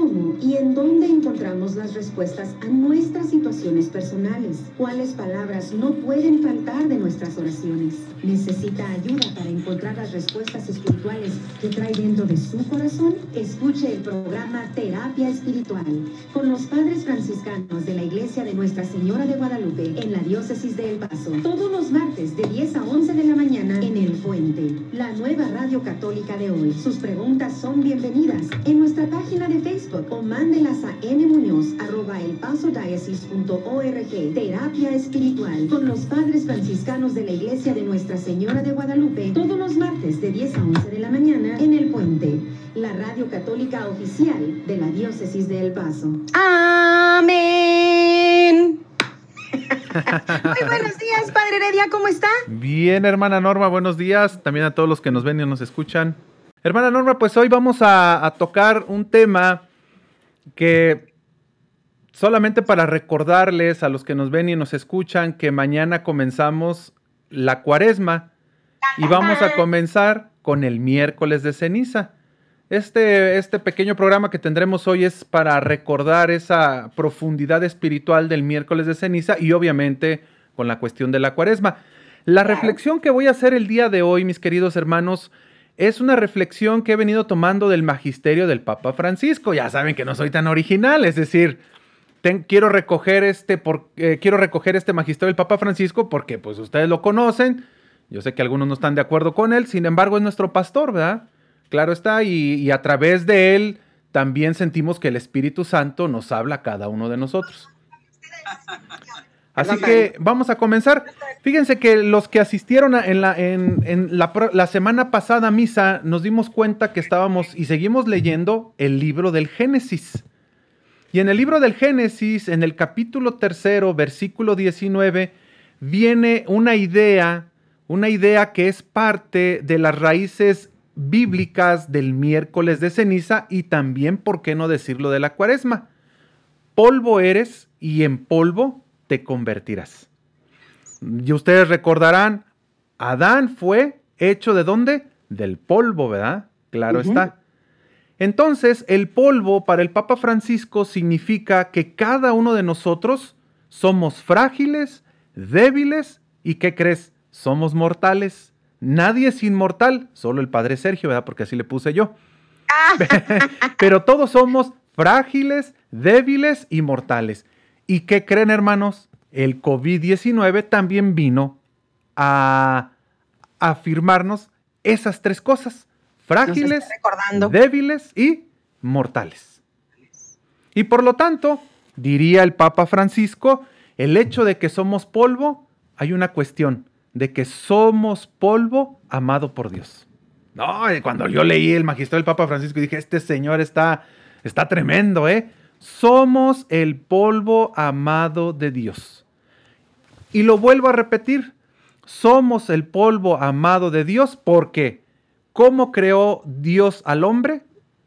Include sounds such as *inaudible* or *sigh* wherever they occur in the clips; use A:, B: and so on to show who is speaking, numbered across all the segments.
A: ¿Cómo y en dónde encontramos las respuestas a nuestras situaciones personales? ¿Cuáles palabras no pueden faltar de nuestras oraciones? ¿Necesita ayuda para encontrar las respuestas espirituales que trae dentro de su corazón? Escuche el programa Terapia Espiritual con los padres franciscanos de la Iglesia de Nuestra Señora de Guadalupe en la Diócesis de El Paso. Todos los martes de 10 a 11 de la mañana en El Puente, la nueva radio católica de hoy. Sus preguntas son bienvenidas en nuestra página de Facebook o mándelas a nmuñoz.elpasodiocese.org. Terapia Espiritual con los padres franciscanos de la Iglesia de Nuestra Señora de Guadalupe todos los martes de 10 a 11 de la mañana en El Puente, la radio católica oficial de la Diócesis de El Paso.
B: Amén. *laughs* Muy buenos días, Padre Heredia, ¿cómo está?
C: Bien, hermana Norma, buenos días. También a todos los que nos ven y nos escuchan. Hermana Norma, pues hoy vamos a, a tocar un tema que solamente para recordarles a los que nos ven y nos escuchan que mañana comenzamos la cuaresma y vamos a comenzar con el miércoles de ceniza. Este, este pequeño programa que tendremos hoy es para recordar esa profundidad espiritual del miércoles de ceniza y obviamente con la cuestión de la cuaresma. La reflexión que voy a hacer el día de hoy, mis queridos hermanos, es una reflexión que he venido tomando del magisterio del Papa Francisco. Ya saben que no soy tan original, es decir, quiero, recoger este por, eh, quiero recoger este magisterio del Papa Francisco porque pues ustedes lo conocen. Yo sé que algunos no están de acuerdo con él, sin embargo es nuestro pastor, ¿verdad? Claro está, y, a través de él también sentimos que el Espíritu Santo nos habla a cada uno de nosotros. *laughs* Así que vamos a comenzar. Fíjense que los que asistieron en, la, en, la, la, semana pasada a misa nos dimos cuenta que estábamos y seguimos leyendo el libro del Génesis. Y en el libro del Génesis, en el capítulo tercero, versículo 19, viene una idea, una idea que es parte de las raíces bíblicas del miércoles de ceniza y también, ¿por qué no decirlo, de la cuaresma? Polvo eres y en polvo te convertirás. Y ustedes recordarán, Adán fue hecho de dónde? Del polvo, ¿verdad? Claro está. Entonces, el polvo para el Papa Francisco significa que cada uno de nosotros somos frágiles, débiles y, ¿qué crees? Somos mortales. Nadie es inmortal, solo el Padre Sergio, ¿verdad? Porque así le puse yo. *laughs* Pero todos somos frágiles, débiles y mortales. ¿Y qué creen, hermanos? El COVID-19 también vino a afirmarnos esas tres cosas. Frágiles, débiles y mortales. Y por lo tanto, diría el Papa Francisco, el hecho de que somos polvo, hay una cuestión de que somos polvo amado por Dios. No, cuando yo leí el magisterio del Papa Francisco dije, este señor está, está tremendo, ¿eh? Somos el polvo amado de Dios. Y lo vuelvo a repetir, somos el polvo amado de Dios porque ¿cómo creó Dios al hombre?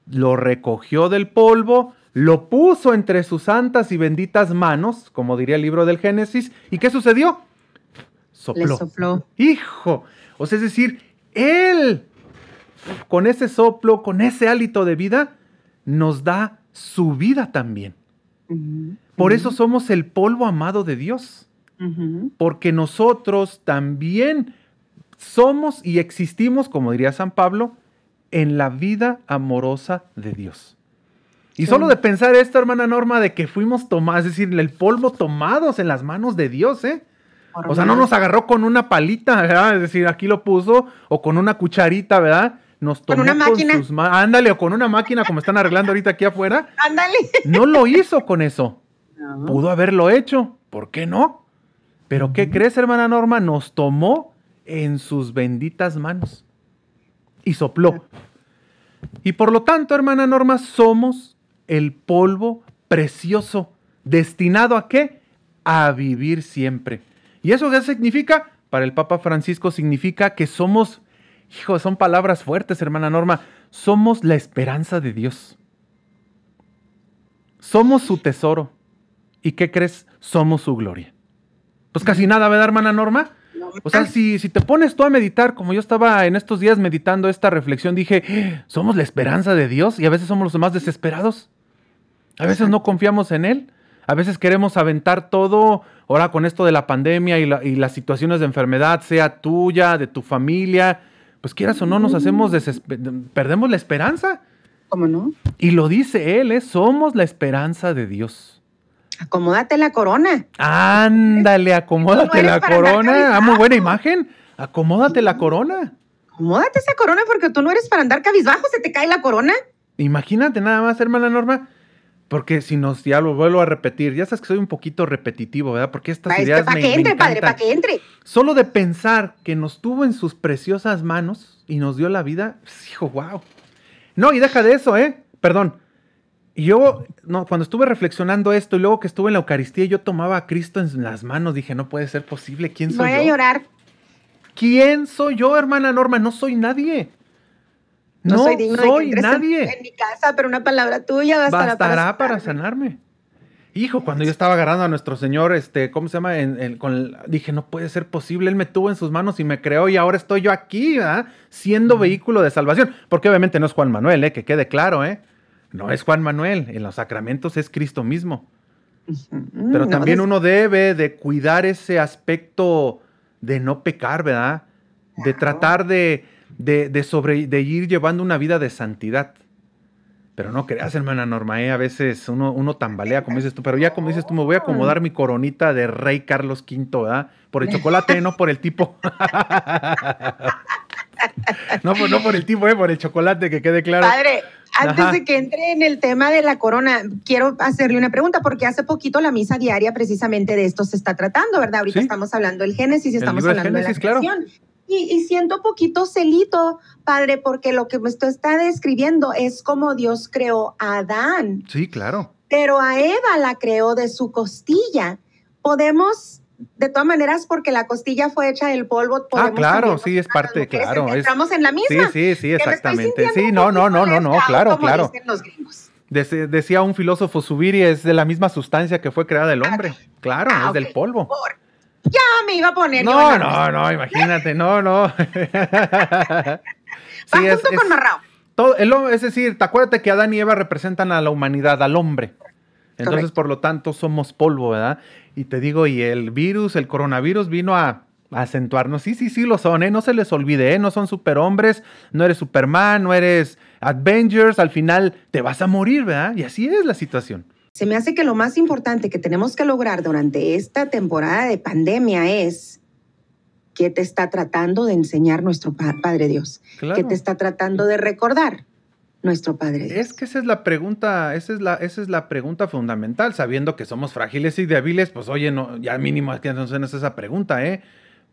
C: Lo recogió del polvo, lo puso entre sus santas y benditas manos, como diría el libro del Génesis, ¿y qué sucedió? sopló. Hijo. O sea, es decir, Él, con ese soplo, con ese hálito de vida, nos da su vida también. Por eso somos el polvo amado de Dios. Porque nosotros también somos y existimos, como diría San Pablo, en la vida amorosa de Dios. Y solo de pensar esto, hermana Norma, de que fuimos tomados, es decir, el polvo tomados en las manos de Dios, ¿eh? O sea, no nos agarró con una palita, ¿verdad? Es decir, aquí lo puso, o con una cucharita, ¿verdad? Nos tomó con una máquina. sus Ándale, o con una máquina como están arreglando ahorita aquí afuera. *laughs*
B: Ándale.
C: No lo hizo con eso. Pudo haberlo hecho. ¿Por qué no? Pero ¿qué crees, hermana Norma? Nos tomó en sus benditas manos y sopló. Y por lo tanto, hermana Norma, somos el polvo precioso, destinado a qué? A vivir siempre. ¿Y eso qué significa? Para el Papa Francisco significa que somos, hijo, son palabras fuertes, hermana Norma, somos la esperanza de Dios. Somos su tesoro. ¿Y qué crees? Somos su gloria. Pues casi nada, ¿verdad, hermana Norma? O sea, si, si, te pones tú a meditar, como yo estaba en estos días meditando esta reflexión, dije, somos la esperanza de Dios y a veces somos los más desesperados. A veces no confiamos en Él. A veces queremos aventar todo, ahora con esto de la pandemia y, las situaciones de enfermedad, sea tuya, de tu familia, pues quieras o no, nos hacemos, perdemos la esperanza.
B: ¿Cómo no?
C: Y lo dice Él, ¿eh? somos la esperanza de Dios.
B: Acomódate la corona.
C: Ándale, acomódate la corona. Ah, muy buena imagen. Acomódate la corona.
B: Acomódate esa corona porque tú no eres para andar cabizbajo, se te cae la corona.
C: Imagínate nada más, hermana Norma. Porque si nos, ya lo vuelvo a repetir, ya sabes que soy un poquito repetitivo, ¿verdad? Porque estas ideas
B: Para que entre, padre, para que entre.
C: Solo de pensar que nos tuvo en sus preciosas manos y nos dio la vida, pues, hijo, wow. No, y deja de eso, ¿eh? Perdón. Yo, no, cuando estuve reflexionando esto y luego que estuve en la Eucaristía, yo tomaba a Cristo en las manos, dije, no puede ser posible, ¿quién soy yo?
B: Voy a llorar.
C: ¿Quién soy yo, hermana Norma? No soy nadie. No, soy, nadie.
B: En, mi casa, pero una palabra tuya
C: bastará, bastará para, sanarme. Hijo, cuando yo estaba agarrando a nuestro Señor, este, ¿cómo se llama? con dije, no puede ser posible, Él me tuvo en sus manos y me creó y ahora estoy yo aquí, ¿verdad? Siendo vehículo de salvación. Porque obviamente no es Juan Manuel, ¿eh? Que quede claro, ¿eh? No es Juan Manuel, en los sacramentos es Cristo mismo. Pero también uno debe de cuidar ese aspecto de no pecar, ¿verdad? De tratar de, de, sobre, de ir llevando una vida de santidad. Pero no creas, hermana Norma, ¿eh? a veces uno, uno tambalea, como dices tú, pero ya como dices tú, me voy a acomodar mi coronita de rey Carlos V, ¿verdad? Por el chocolate, no por el tipo. *laughs* no, por, no por el tipo, ¿eh? por el chocolate, que quede claro.
B: Padre, antes de que entre en el tema de la corona, quiero hacerle una pregunta, porque hace poquito la misa diaria precisamente de esto se está tratando, ¿verdad? Ahorita estamos hablando del Génesis y estamos hablando de la creación. Y, siento poquito celito, padre, porque lo que usted está describiendo es como Dios creó a Adán.
C: Sí, claro.
B: Pero a Eva la creó de su costilla. Podemos de todas maneras, porque la costilla fue hecha del polvo.
C: Ah, claro, sí, es parte, claro.
B: Estamos en la misma.
C: Sí, sí, sí, exactamente. Sí, no, no, no, no, no, claro, claro. decía un filósofo, Subiri es de la misma sustancia que fue creada el hombre. Claro, ah, es del polvo.
B: Ya me iba a poner.
C: No, no, no, imagínate, no, no. *laughs*
B: sí, Va junto con Marrao.
C: Todo, el, es decir, te acuérdate que Adán y Eva representan a la humanidad, al hombre. Entonces, por lo tanto, somos polvo, ¿verdad? Y te digo, y el virus, el coronavirus vino a, acentuarnos. Sí, sí, sí lo son, ¿eh? No se les olvide, ¿eh? No son superhombres, no eres Superman, no eres Avengers, al final te vas a morir, ¿verdad? Y así es la situación.
B: Se me hace que lo más importante que tenemos que lograr durante esta temporada de pandemia es que te está tratando de enseñar nuestro Padre Dios, que te está tratando de recordar nuestro Padre Dios.
C: Es que esa es la pregunta, esa es la, esa es la pregunta fundamental, sabiendo que somos frágiles y débiles, pues oye, no, ya mínimo que nos haces esa pregunta, ¿eh?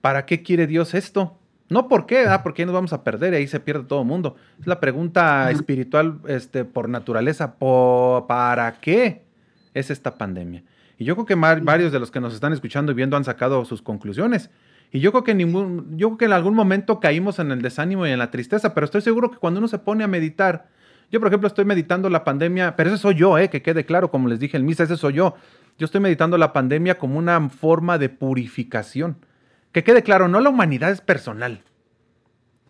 C: ¿Para qué quiere Dios esto? No por qué, ¿ah? porque nos vamos a perder y ahí se pierde todo el mundo. Es la pregunta espiritual este, por naturaleza, ¿para qué? Es esta pandemia. Y yo creo que varios de los que nos están escuchando y viendo han sacado sus conclusiones. Y yo creo que ningún, yo creo que en algún momento caímos en el desánimo y en la tristeza, pero estoy seguro que cuando uno se pone a meditar, yo por ejemplo estoy meditando la pandemia, pero ese soy yo, eh, que quede claro, como les dije en misa, ese soy yo. Yo estoy meditando la pandemia como una forma de purificación. Que quede claro, no la humanidad es personal.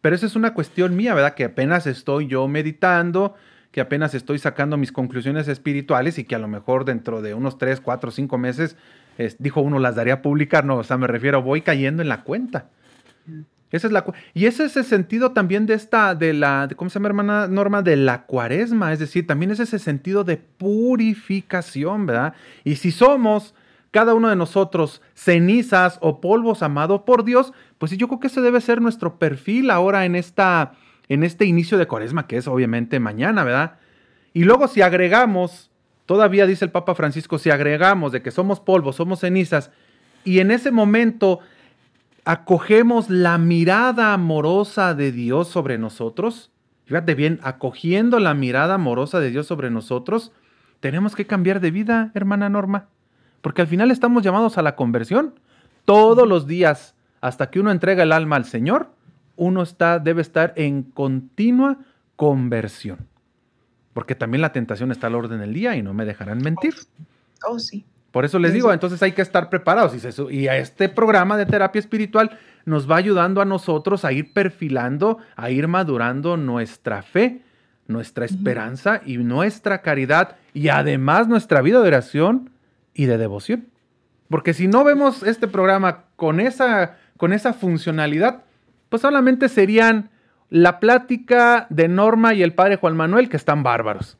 C: Pero esa es una cuestión mía, ¿verdad? Que apenas estoy yo meditando, que apenas estoy sacando mis conclusiones espirituales y que a lo mejor dentro de unos 3, 4, 5 meses, dijo uno, las daría a publicar, no, o sea, me refiero, voy cayendo en la cuenta. Esa es la, y ese es el sentido también de esta, de la, ¿cómo se llama hermana Norma? De la cuaresma, es decir, también es ese sentido de purificación, ¿verdad? Y si somos cada uno de nosotros cenizas o polvos amados por Dios, pues yo creo que ese debe ser nuestro perfil ahora en esta, en este inicio de cuaresma, que es obviamente mañana, ¿verdad? Y luego si agregamos, todavía dice el Papa Francisco, si agregamos de que somos polvo, somos cenizas, y en ese momento acogemos la mirada amorosa de Dios sobre nosotros, fíjate bien, acogiendo la mirada amorosa de Dios sobre nosotros, tenemos que cambiar de vida, hermana Norma, porque al final estamos llamados a la conversión todos los días hasta que uno entrega el alma al Señor uno está, debe estar en continua conversión. Porque también la tentación está al orden del día y no me dejarán mentir.
B: Oh, sí.
C: Por eso les digo, entonces hay que estar preparados. Y, y a este programa de terapia espiritual nos va ayudando a nosotros a ir perfilando, a ir madurando nuestra fe, nuestra esperanza y nuestra caridad y además nuestra vida de oración y de devoción. Porque si no vemos este programa con esa, con esa funcionalidad, pues solamente serían la plática de Norma y el padre Juan Manuel, que están bárbaros.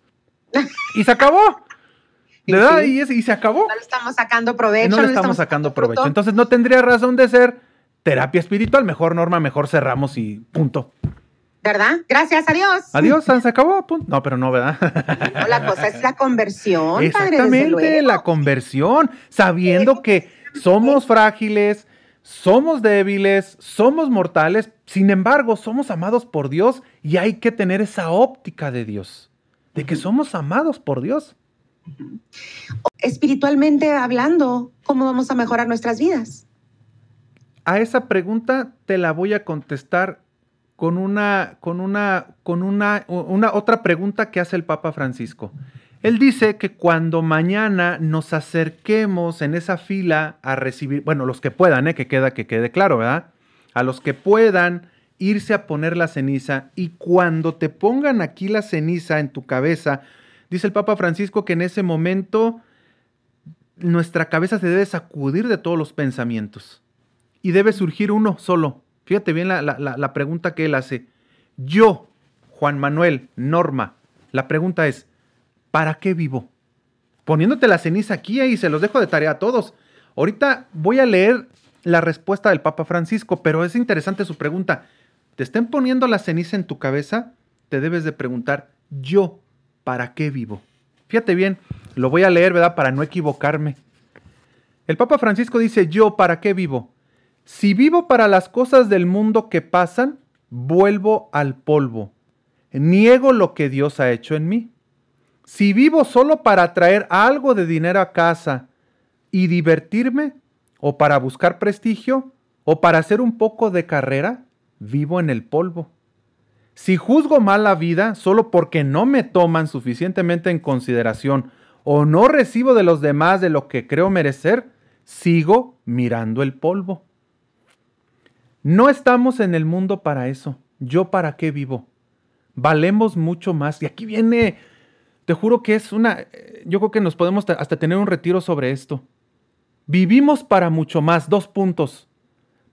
C: Y se acabó. *laughs* ¿Verdad? Y, y, se acabó.
B: No le estamos sacando provecho.
C: No le estamos, sacando provecho. Entonces no tendría razón de ser terapia espiritual. Mejor Norma, mejor cerramos y punto.
B: ¿Verdad? Gracias, adiós.
C: Adiós, *laughs* se acabó. No, pero no, ¿verdad?
B: la cosa es la conversión.
C: Exactamente, la conversión, sabiendo que somos frágiles, somos débiles, somos mortales, sin embargo, somos amados por Dios y hay que tener esa óptica de Dios, de que somos amados por Dios.
B: Espiritualmente hablando, ¿cómo vamos a mejorar nuestras vidas?
C: A esa pregunta te la voy a contestar con una, con una, con una, una otra pregunta que hace el Papa Francisco. Él dice que cuando mañana nos acerquemos en esa fila a recibir, bueno, los que puedan, ¿eh? que queda, que quede claro, ¿verdad? A los que puedan irse a poner la ceniza y cuando te pongan aquí la ceniza en tu cabeza, dice el Papa Francisco que en ese momento nuestra cabeza se debe sacudir de todos los pensamientos y debe surgir uno solo, Fíjate bien la, pregunta que él hace. Yo, Juan Manuel, Norma, la pregunta es, ¿para qué vivo? Poniéndote la ceniza aquí y se los dejo de tarea a todos. Ahorita voy a leer la respuesta del Papa Francisco, pero es interesante su pregunta. Te estén poniendo la ceniza en tu cabeza, te debes de preguntar, yo, ¿para qué vivo? Fíjate bien, lo voy a leer, ¿verdad? Para no equivocarme. El Papa Francisco dice, yo, ¿para qué vivo? Si vivo para las cosas del mundo que pasan, vuelvo al polvo. Niego lo que Dios ha hecho en mí. Si vivo solo para traer algo de dinero a casa y divertirme, o para buscar prestigio, o para hacer un poco de carrera, vivo en el polvo. Si juzgo mal la vida solo porque no me toman suficientemente en consideración o no recibo de los demás de lo que creo merecer, sigo mirando el polvo. No estamos en el mundo para eso. ¿Yo para qué vivo? Valemos mucho más. Y aquí viene, te juro que es una, yo creo que nos podemos hasta tener un retiro sobre esto. Vivimos para mucho más. Dos puntos.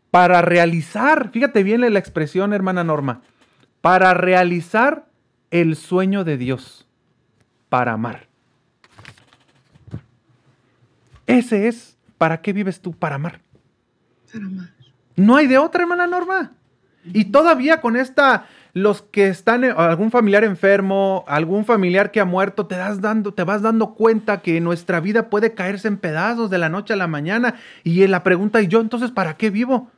C: Para realizar, fíjate bien la expresión, hermana Norma, para realizar el sueño de Dios, para amar. Ese es, ¿para qué vives tú? Para amar. Para amar. No hay de otra, hermana Norma. Y todavía con esta, los que están, algún familiar enfermo, algún familiar que ha muerto, te, das dando, te vas dando cuenta que nuestra vida puede caerse en pedazos de la noche a la mañana. Y la pregunta, ¿y yo entonces para qué vivo?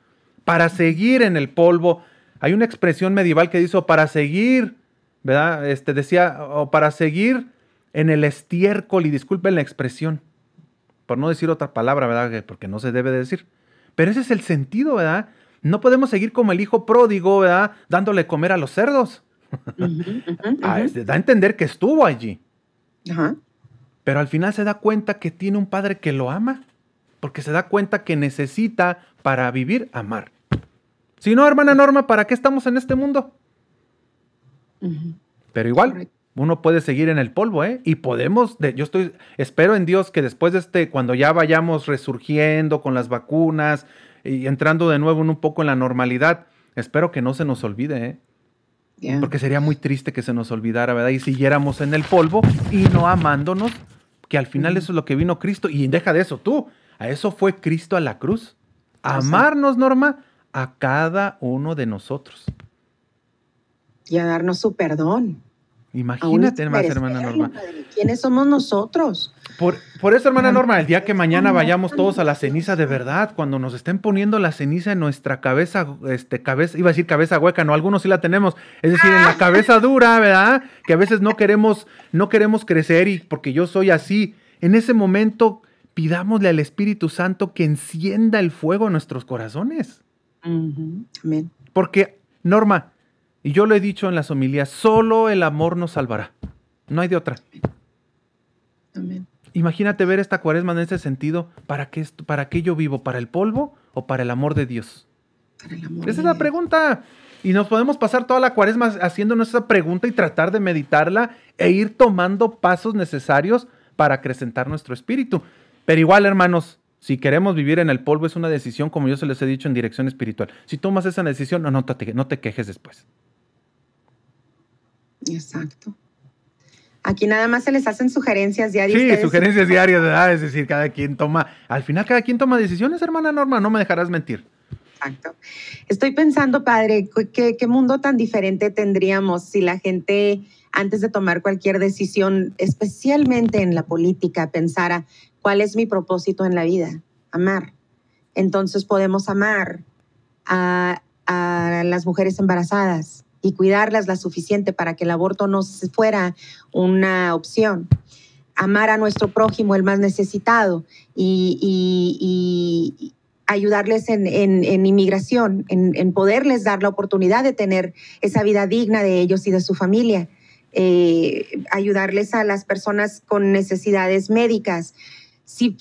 C: Para seguir en el polvo. Hay una expresión medieval que dice, para seguir, ¿verdad? Este decía, o para seguir en el estiércol, y disculpen la expresión, por no decir otra palabra, ¿verdad? Porque no se debe decir pero ese es el sentido, ¿verdad? No podemos seguir como el hijo pródigo, ¿verdad? Dándole comer a los cerdos. *laughs* Ah, da a entender que estuvo allí. Pero al final se da cuenta que tiene un padre que lo ama, porque se da cuenta que necesita para vivir amar. Si no, hermana Norma, ¿para qué estamos en este mundo? Pero igual, uno puede seguir en el polvo, ¿eh? Y podemos, yo estoy, espero en Dios que después de este, cuando ya vayamos resurgiendo con las vacunas y entrando de nuevo en un poco en la normalidad, espero que no se nos olvide, ¿eh? Porque sería muy triste que se nos olvidara, ¿verdad? Y siguiéramos en el polvo y no amándonos, que al final eso es lo que vino Cristo. Y deja de eso tú, a eso fue Cristo a la cruz. Amarnos, Norma, a cada uno de nosotros.
B: Y a darnos su perdón.
C: Imagínate más, hermana Norma.
B: ¿Quiénes somos nosotros?
C: Por, por, eso, hermana Norma, el día que mañana vayamos todos a la ceniza de verdad, cuando nos estén poniendo la ceniza en nuestra cabeza, este, cabeza, iba a decir cabeza hueca, no, algunos sí la tenemos, es decir, en la cabeza dura, ¿verdad? Que a veces no queremos, no queremos crecer y porque yo soy así. En ese momento, pidámosle al Espíritu Santo que encienda el fuego en nuestros corazones. Amén. Porque, Norma, y yo lo he dicho en las homilías, solo el amor nos salvará. No hay de otra. Amén. Imagínate ver esta cuaresma en ese sentido. ¿Para qué, ¿Para qué yo vivo? ¿Para el polvo o para el amor de Dios? Esa es la pregunta. Y nos podemos pasar toda la cuaresma haciendo esa pregunta y tratar de meditarla e ir tomando pasos necesarios para acrecentar nuestro espíritu. Pero igual, hermanos, si queremos vivir en el polvo es una decisión, como yo se les he dicho, en dirección espiritual. Si tomas esa decisión, no, no, te, no te quejes después.
B: Exacto. Aquí nada más se les hacen sugerencias diarias.
C: Sí, sugerencias diarias, ¿verdad? Es decir, cada quien toma, al final cada quien toma decisiones, hermana Norma, no me dejarás mentir.
B: Exacto. Estoy pensando, padre, ¿qué, qué mundo tan diferente tendríamos si la gente, antes de tomar cualquier decisión, especialmente en la política, pensara, ¿cuál es mi propósito en la vida? Amar. Entonces podemos amar a, a las mujeres embarazadas, y cuidarlas la suficiente para que el aborto no fuera una opción. Amar a nuestro prójimo, el más necesitado, y, ayudarles en, inmigración, en, poderles dar la oportunidad de tener esa vida digna de ellos y de su familia. Eh, ayudarles a las personas con necesidades médicas. Si,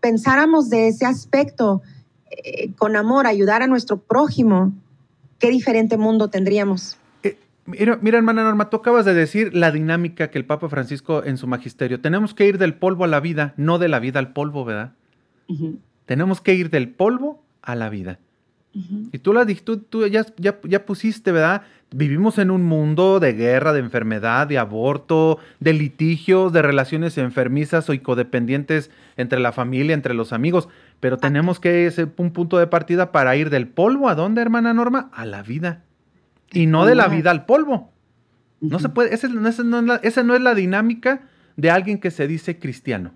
B: pensáramos de ese aspecto, eh, con amor, ayudar a nuestro prójimo, qué diferente mundo tendríamos.
C: Mira, mira, hermana Norma, tú acabas de decir la dinámica que el Papa Francisco en su magisterio. Tenemos que ir del polvo a la vida, no de la vida al polvo, ¿verdad? Tenemos que ir del polvo a la vida. Y tú, la, tú, tú ya, ya, ya, pusiste, ¿verdad? Vivimos en un mundo de guerra, de enfermedad, de aborto, de litigios, de relaciones enfermizas o codependientes entre la familia, entre los amigos. Pero tenemos que ser un punto de partida para ir del polvo a dónde, hermana Norma? A la vida y no de la vida al polvo. No se puede, esa, no es la, dinámica de alguien que se dice cristiano.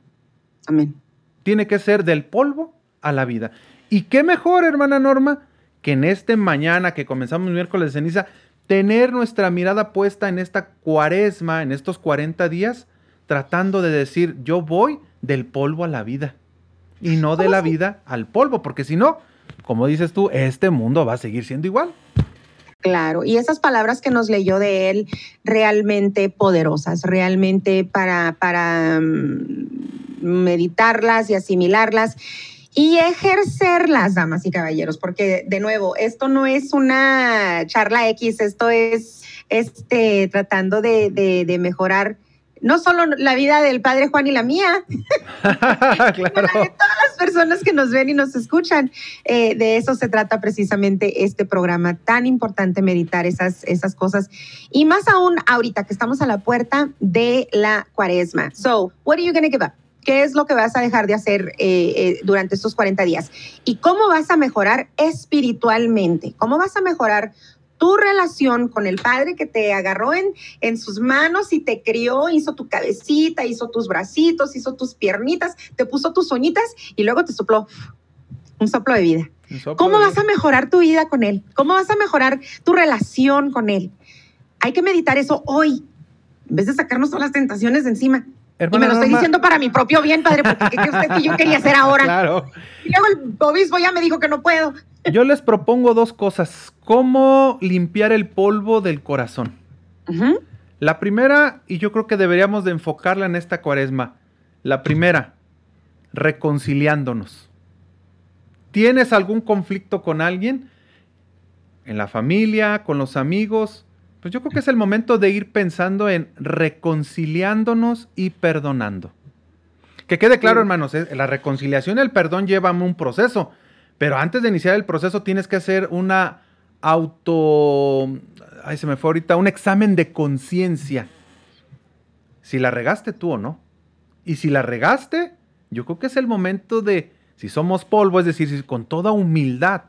B: Amén.
C: Tiene que ser del polvo a la vida. Y qué mejor, hermana Norma, que en este mañana que comenzamos miércoles de ceniza, tener nuestra mirada puesta en esta cuaresma, en estos 40 días, tratando de decir, yo voy del polvo a la vida y no de la vida al polvo, porque si no, como dices tú, este mundo va a seguir siendo igual.
B: Claro, y esas palabras que nos leyó de él realmente poderosas, realmente para, para mm, meditarlas y asimilarlas y ejercerlas, damas y caballeros, porque de nuevo, esto no es una charla X, esto es este, tratando de, de mejorar no solo la vida del padre Juan y la mía, *laughs* *laughs* claro. de todas las personas que nos ven y nos escuchan. Eh, de eso se trata precisamente este programa, tan importante meditar esas, esas cosas. Y más aún ahorita que estamos a la puerta de la cuaresma. So, what are you going to give up? ¿Qué es lo que vas a dejar de hacer eh, eh, durante estos 40 días? ¿Y cómo vas a mejorar espiritualmente? ¿Cómo vas a mejorar tu relación con el Padre que te agarró en, en sus manos y te crió, hizo tu cabecita, hizo tus bracitos, hizo tus piernitas, te puso tus uñitas y luego te sopló un soplo de vida. ¿Cómo vas a mejorar tu vida con Él? ¿Cómo vas a mejorar tu relación con Él? Hay que meditar eso hoy, en vez de sacarnos todas las tentaciones de encima. y me lo estoy diciendo para mi propio bien, padre, porque ¿qué usted que yo quería hacer ahora? *laughs* Claro. Y luego el obispo ya me dijo que no puedo.
C: Yo les propongo dos cosas. ¿Cómo limpiar el polvo del corazón? La primera, y yo creo que deberíamos de enfocarla en esta cuaresma. La primera, reconciliándonos. ¿Tienes algún conflicto con alguien? En la familia, con los amigos. Pues yo creo que es el momento de ir pensando en reconciliándonos y perdonando. Que quede claro, hermanos, ¿eh? la reconciliación y el perdón llevan un proceso. Pero antes de iniciar el proceso tienes que hacer una auto... Ay, se me fue ahorita, un examen de conciencia. Si la regaste tú o no. Y si la regaste, yo creo que es el momento de, si somos polvo, es decir, con toda humildad,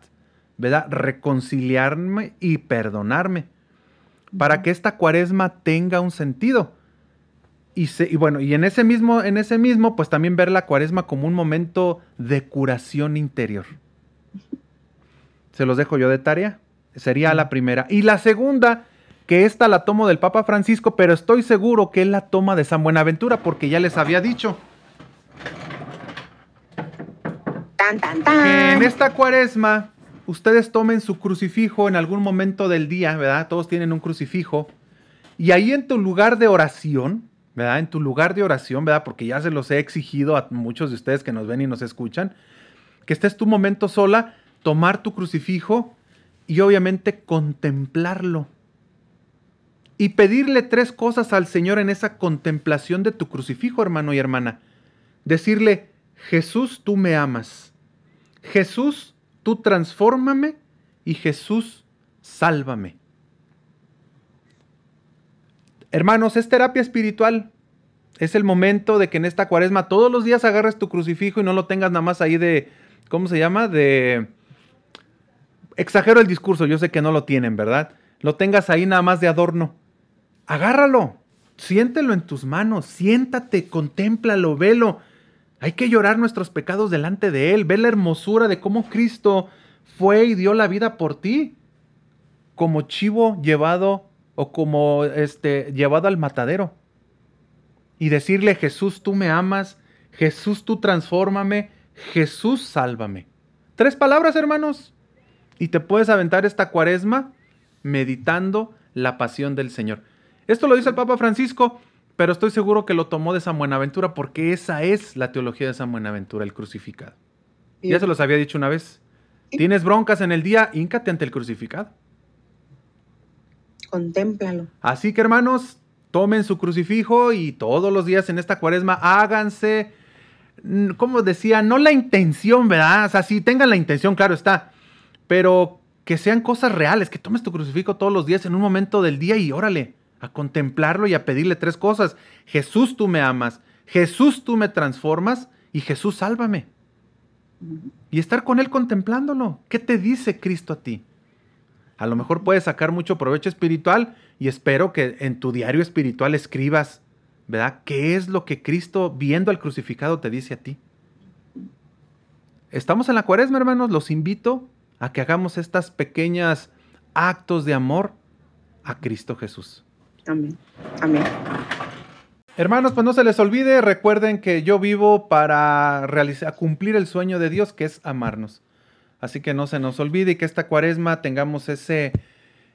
C: ¿verdad? Reconciliarme y perdonarme. Para que esta cuaresma tenga un sentido. Y, y, bueno, y en ese mismo, en ese mismo, pues también ver la cuaresma como un momento de curación interior. Se los dejo yo de tarea. Sería la primera. Y la segunda, que esta la tomo del Papa Francisco, pero estoy seguro que él la toma de San Buenaventura, porque ya les había dicho.
B: Tan, tan, tan.
C: en esta cuaresma, ustedes tomen su crucifijo en algún momento del día, ¿verdad? Todos tienen un crucifijo. Y ahí en tu lugar de oración, ¿verdad? En tu lugar de oración, ¿verdad? Porque ya se los he exigido a muchos de ustedes que nos ven y nos escuchan, que estés tu momento sola tomar tu crucifijo y obviamente contemplarlo. Y pedirle tres cosas al Señor en esa contemplación de tu crucifijo, hermano y hermana. Decirle, Jesús, tú me amas. Jesús, tú transfórmame. Y Jesús, sálvame. Hermanos, es terapia espiritual. Es el momento de que en esta cuaresma todos los días agarres tu crucifijo y no lo tengas nada más ahí de, ¿cómo se llama? De... Exagero el discurso, yo sé que no lo tienen, ¿verdad? Lo tengas ahí nada más de adorno. Agárralo, siéntelo en tus manos, siéntate, contémplalo, velo. Hay que llorar nuestros pecados delante de Él, ve la hermosura de cómo Cristo fue y dio la vida por ti, como chivo llevado o como este llevado al matadero. Y decirle, Jesús, tú me amas, Jesús, tú transfórmame, Jesús, sálvame. Tres palabras, hermanos. Y te puedes aventar esta cuaresma meditando la pasión del Señor. Esto lo dice el Papa Francisco, pero estoy seguro que lo tomó de San Buenaventura porque esa es la teología de San Buenaventura, el crucificado. Ya se los había dicho una vez. Tienes broncas en el día, híncate ante el crucificado.
B: Contémplalo.
C: Así que hermanos, tomen su crucifijo y todos los días en esta cuaresma háganse como decía, no la intención, ¿verdad? O sea, sí tengan la intención, claro está, pero que sean cosas reales, que tomes tu crucifijo todos los días en un momento del día y órale, a contemplarlo y a pedirle tres cosas. Jesús, tú me amas, Jesús, tú me transformas y Jesús, sálvame. Y estar con Él contemplándolo. ¿Qué te dice Cristo a ti? A lo mejor puedes sacar mucho provecho espiritual y espero que en tu diario espiritual escribas ¿verdad? ¿Qué es lo que Cristo viendo al crucificado te dice a ti? Estamos en la cuaresma, hermanos, los invito a que hagamos estas pequeñas actos de amor a Cristo Jesús.
B: Amén. Amén.
C: Hermanos, pues no se les olvide, recuerden que yo vivo para realizar, cumplir el sueño de Dios, que es amarnos. Así que no se nos olvide y que esta cuaresma tengamos ese,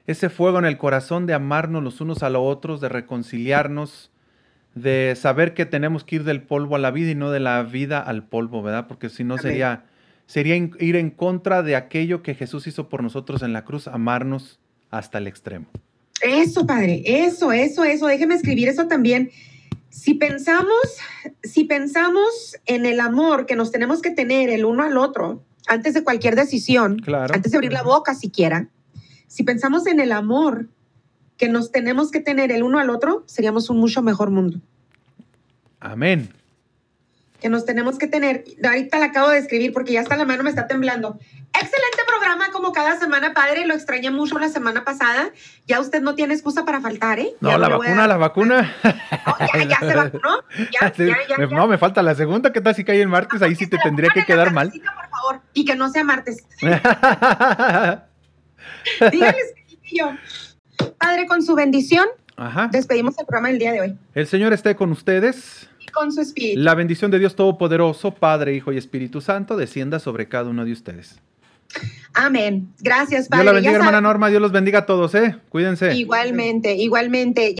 C: ese fuego en el corazón de amarnos los unos a los otros, de reconciliarnos, de saber que tenemos que ir del polvo a la vida y no de la vida al polvo, ¿verdad? Porque si no sería, sería ir en contra de aquello que Jesús hizo por nosotros en la cruz, amarnos hasta el extremo.
B: Eso, padre, eso, eso, eso, déjeme escribir eso también. Si pensamos, si pensamos en el amor que nos tenemos que tener el uno al otro antes de cualquier decisión, antes de abrir la boca siquiera, si pensamos en el amor que nos tenemos que tener el uno al otro, seríamos un mucho mejor mundo.
C: Amén.
B: Que nos tenemos que tener, ahorita la acabo de escribir porque ya hasta la mano me está temblando. Excelente programa como cada semana, padre. Lo extrañé mucho la semana pasada. Ya usted no tiene excusa para faltar, ¿eh?
C: No, la vacuna, la vacuna.
B: ya, se vacunó. *laughs* Ya, ya, ya,
C: no, me falta la segunda. ¿Qué tal si cae el martes? Ahí sí te tendría que quedar mal.
B: Por favor, y que no sea martes. *laughs* Dígales que yo. Padre, con su bendición, despedimos el programa del día de hoy.
C: El Señor esté con ustedes.
B: Y con su espíritu.
C: La bendición de Dios Todopoderoso, Padre, Hijo y Espíritu Santo, descienda sobre cada uno de ustedes.
B: Amén. Gracias, Padre.
C: Dios la bendiga, hermana Norma. Dios los bendiga a todos, ¿eh? Cuídense.
B: Igualmente, igualmente.